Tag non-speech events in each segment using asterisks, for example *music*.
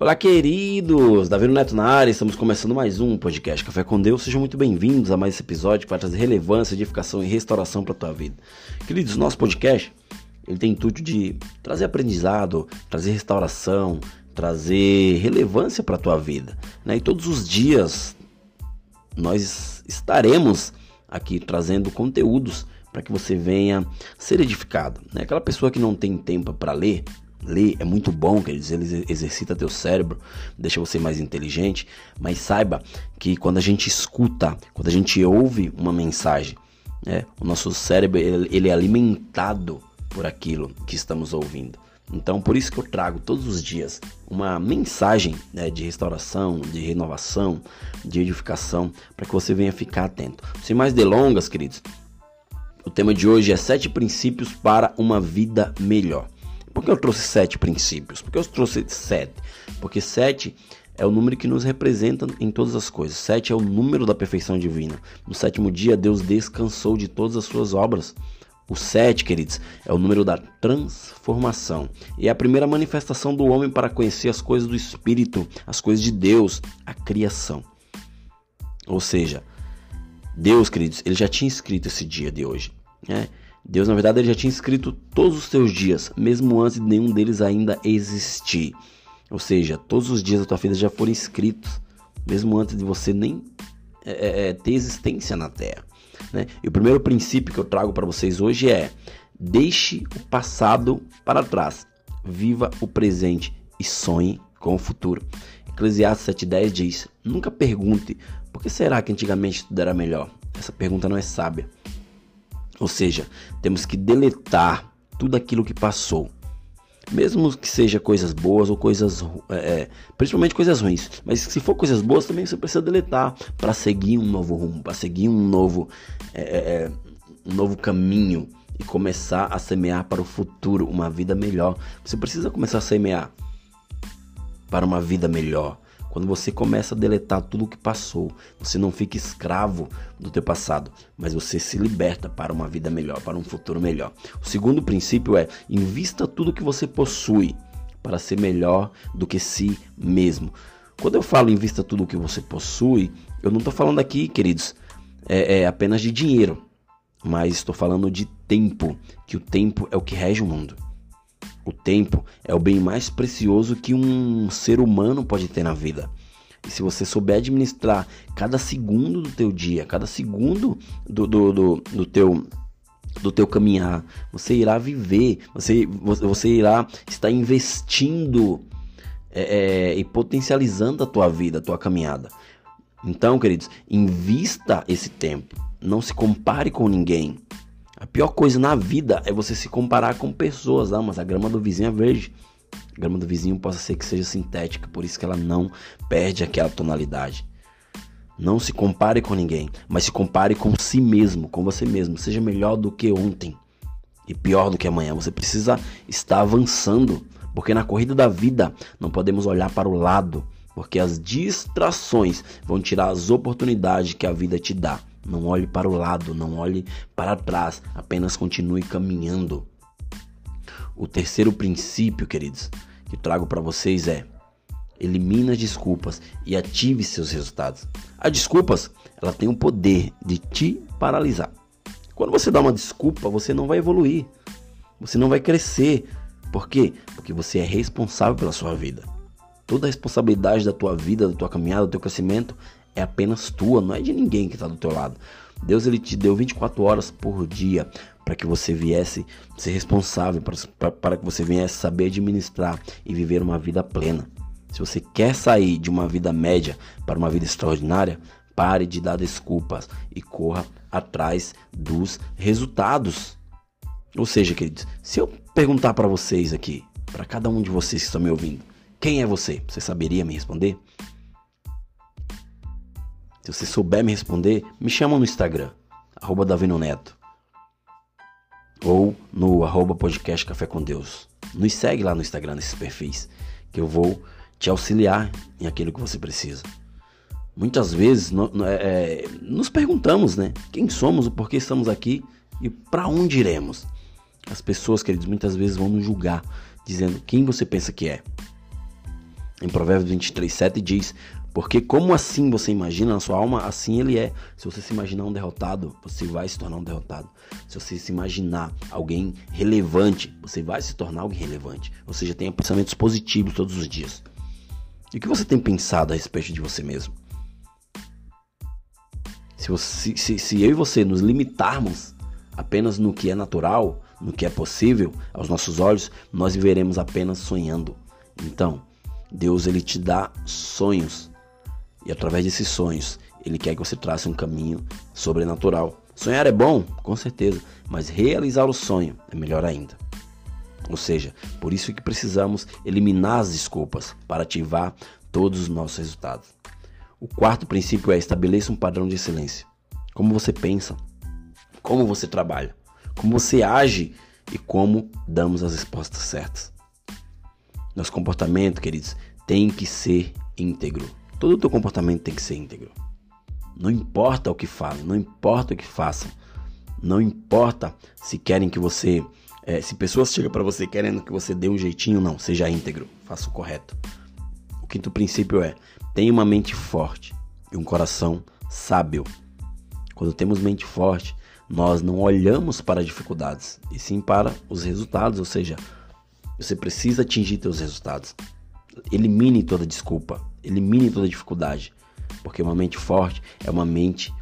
Olá, queridos! Davi Neto na área, estamos começando mais um podcast Café com Deus. Sejam muito bem-vindos a mais esse episódio que vai trazer relevância, edificação e restauração para a tua vida. Queridos, nosso podcast ele tem intuito de trazer aprendizado, trazer restauração, trazer relevância para a tua vida. Né? E todos os dias nós estaremos aqui trazendo conteúdos para que você venha ser edificado. Né? Aquela pessoa que não tem tempo para ler, Ler é muito bom, quer dizer, ele exercita teu cérebro, deixa você mais inteligente, mas saiba que quando a gente escuta, quando a gente ouve uma mensagem, né, o nosso cérebro ele, ele é alimentado por aquilo que estamos ouvindo. Então, por isso que eu trago todos os dias uma mensagem né, de restauração, de renovação, de edificação, para que você venha ficar atento. Sem mais delongas, queridos, o tema de hoje é sete princípios para uma vida melhor. Por que eu trouxe sete princípios? Por que eu trouxe sete? Porque sete é o número que nos representa em todas as coisas. Sete é o número da perfeição divina. No sétimo dia, Deus descansou de todas as suas obras. O sete, queridos, é o número da transformação. E é a primeira manifestação do homem para conhecer as coisas do Espírito, as coisas de Deus, a criação. Ou seja, Deus, queridos, ele já tinha escrito esse dia de hoje. Né? Deus, na verdade, ele já tinha escrito todos os teus dias, mesmo antes de nenhum deles ainda existir. Ou seja, todos os dias da tua vida já foram escritos, mesmo antes de você nem é, é, é, ter existência na Terra. Né? E o primeiro princípio que eu trago para vocês hoje é: deixe o passado para trás, viva o presente e sonhe com o futuro. Eclesiastes 7,10 diz: Nunca pergunte por que será que antigamente tudo era melhor. Essa pergunta não é sábia. Ou seja, temos que deletar tudo aquilo que passou. Mesmo que seja coisas boas ou coisas. É, é, principalmente coisas ruins. Mas se for coisas boas, também você precisa deletar para seguir um novo rumo, para seguir um novo, é, é, é, um novo caminho e começar a semear para o futuro uma vida melhor. Você precisa começar a semear para uma vida melhor. Quando você começa a deletar tudo o que passou, você não fica escravo do teu passado, mas você se liberta para uma vida melhor, para um futuro melhor. O segundo princípio é invista tudo que você possui para ser melhor do que si mesmo. Quando eu falo invista tudo o que você possui, eu não estou falando aqui, queridos, é, é apenas de dinheiro, mas estou falando de tempo, que o tempo é o que rege o mundo. O tempo é o bem mais precioso que um ser humano pode ter na vida. E se você souber administrar cada segundo do teu dia, cada segundo do, do, do, do teu do teu caminhar, você irá viver, você, você irá estar investindo é, é, e potencializando a tua vida, a tua caminhada. Então, queridos, invista esse tempo. Não se compare com ninguém. A pior coisa na vida é você se comparar com pessoas. Ah, mas a grama do vizinho é verde. A grama do vizinho pode ser que seja sintética, por isso que ela não perde aquela tonalidade. Não se compare com ninguém, mas se compare com si mesmo, com você mesmo. Seja melhor do que ontem e pior do que amanhã. Você precisa estar avançando, porque na corrida da vida não podemos olhar para o lado, porque as distrações vão tirar as oportunidades que a vida te dá. Não olhe para o lado, não olhe para trás, apenas continue caminhando. O terceiro princípio, queridos, que trago para vocês é: elimine as desculpas e ative seus resultados. As desculpas, ela tem o poder de te paralisar. Quando você dá uma desculpa, você não vai evoluir. Você não vai crescer. Por quê? Porque você é responsável pela sua vida. Toda a responsabilidade da tua vida, da tua caminhada, do teu crescimento é apenas tua, não é de ninguém que está do teu lado. Deus ele te deu 24 horas por dia para que você viesse ser responsável, para que você viesse saber administrar e viver uma vida plena. Se você quer sair de uma vida média para uma vida extraordinária, pare de dar desculpas e corra atrás dos resultados. Ou seja, queridos, se eu perguntar para vocês aqui, para cada um de vocês que estão me ouvindo, quem é você? Você saberia me responder? Se você souber me responder, me chama no Instagram, arroba Davino Neto. Ou no arroba podcast Café com Deus. Nos segue lá no Instagram, nesses perfis, que eu vou te auxiliar em aquilo que você precisa. Muitas vezes no, no, é, é, nos perguntamos, né? Quem somos, o porquê estamos aqui e para onde iremos. As pessoas, queridos, muitas vezes vão nos julgar, dizendo quem você pensa que é. Em Provérbios 23, 7 diz: Porque como assim você imagina na sua alma, assim ele é. Se você se imaginar um derrotado, você vai se tornar um derrotado. Se você se imaginar alguém relevante, você vai se tornar alguém relevante. Ou seja, tenha pensamentos positivos todos os dias. E o que você tem pensado a respeito de você mesmo? Se, você, se, se eu e você nos limitarmos apenas no que é natural, no que é possível aos nossos olhos, nós viveremos apenas sonhando. Então, Deus ele te dá sonhos e através desses sonhos ele quer que você trace um caminho sobrenatural. Sonhar é bom, com certeza, mas realizar o sonho é melhor ainda. Ou seja, por isso que precisamos eliminar as desculpas para ativar todos os nossos resultados. O quarto princípio é estabeleça um padrão de excelência. Como você pensa, como você trabalha, como você age e como damos as respostas certas. Nosso comportamento, queridos, tem que ser íntegro. Todo o teu comportamento tem que ser íntegro. Não importa o que falem, não importa o que façam, não importa se querem que você, é, se pessoas *laughs* chegam para você querendo que você dê um jeitinho, não, seja íntegro, faça o correto. O quinto princípio é tenha uma mente forte e um coração sábio. Quando temos mente forte, nós não olhamos para dificuldades, e sim para os resultados, ou seja, você precisa atingir seus resultados. Elimine toda desculpa, elimine toda dificuldade, porque uma mente forte é uma mente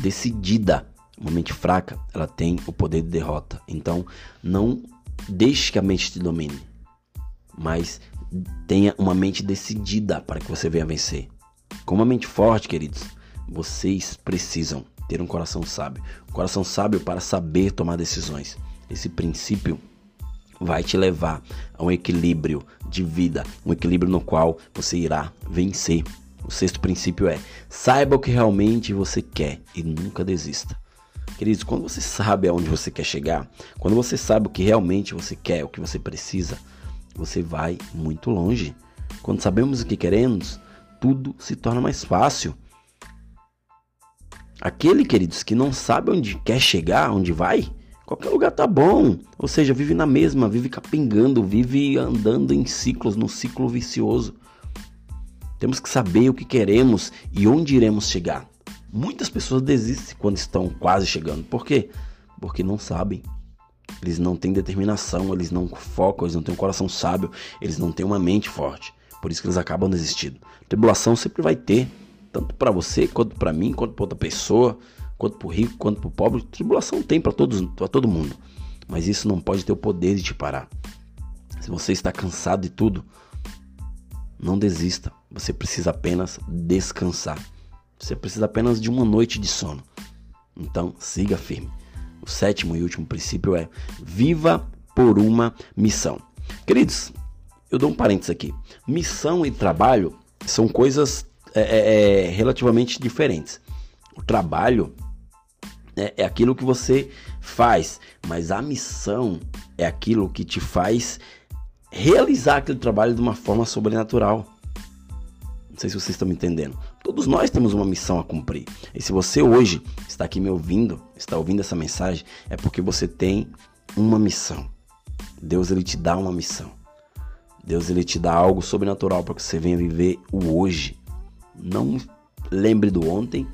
decidida. Uma mente fraca, ela tem o poder de derrota. Então, não deixe que a mente te domine, mas tenha uma mente decidida para que você venha vencer. Com uma mente forte, queridos, vocês precisam ter um coração sábio. Um coração sábio para saber tomar decisões. Esse princípio vai te levar a um equilíbrio de vida, um equilíbrio no qual você irá vencer. O sexto princípio é: saiba o que realmente você quer e nunca desista. Queridos, quando você sabe aonde você quer chegar, quando você sabe o que realmente você quer, o que você precisa, você vai muito longe. Quando sabemos o que queremos, tudo se torna mais fácil. Aquele, queridos, que não sabe onde quer chegar, onde vai, qualquer lugar tá bom. Ou seja, vive na mesma, vive capengando, vive andando em ciclos, num ciclo vicioso. Temos que saber o que queremos e onde iremos chegar. Muitas pessoas desistem quando estão quase chegando. Por quê? Porque não sabem. Eles não têm determinação, eles não focam, eles não têm um coração sábio, eles não têm uma mente forte. Por isso que eles acabam desistindo. Tribulação sempre vai ter tanto para você, quanto para mim, quanto para outra pessoa, quanto para o rico, quanto para o pobre. Tribulação tem para todos, para todo mundo. Mas isso não pode ter o poder de te parar. Se você está cansado de tudo, não desista. Você precisa apenas descansar. Você precisa apenas de uma noite de sono. Então, siga firme. O sétimo e último princípio é: viva por uma missão. Queridos, eu dou um parênteses aqui. Missão e trabalho são coisas é, é, é, relativamente diferentes. O trabalho é, é aquilo que você faz, mas a missão é aquilo que te faz realizar aquele trabalho de uma forma sobrenatural. Não sei se vocês estão me entendendo. Todos nós temos uma missão a cumprir. E se você hoje está aqui me ouvindo, está ouvindo essa mensagem, é porque você tem uma missão. Deus ele te dá uma missão. Deus ele te dá algo sobrenatural para que você venha viver o hoje. Não lembre do ontem,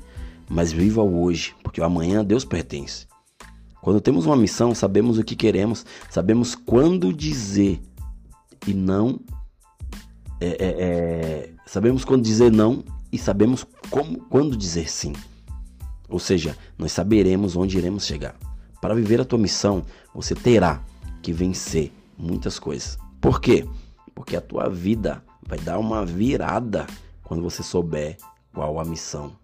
mas viva o hoje, porque o amanhã a Deus pertence. Quando temos uma missão, sabemos o que queremos, sabemos quando dizer e não. É, é, é, sabemos quando dizer não e sabemos como, quando dizer sim. Ou seja, nós saberemos onde iremos chegar. Para viver a tua missão, você terá que vencer muitas coisas. Por quê? Porque a tua vida vai dar uma virada quando você souber qual a missão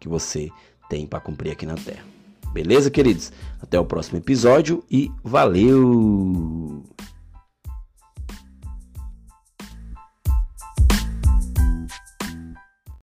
que você tem para cumprir aqui na Terra. Beleza, queridos? Até o próximo episódio e valeu!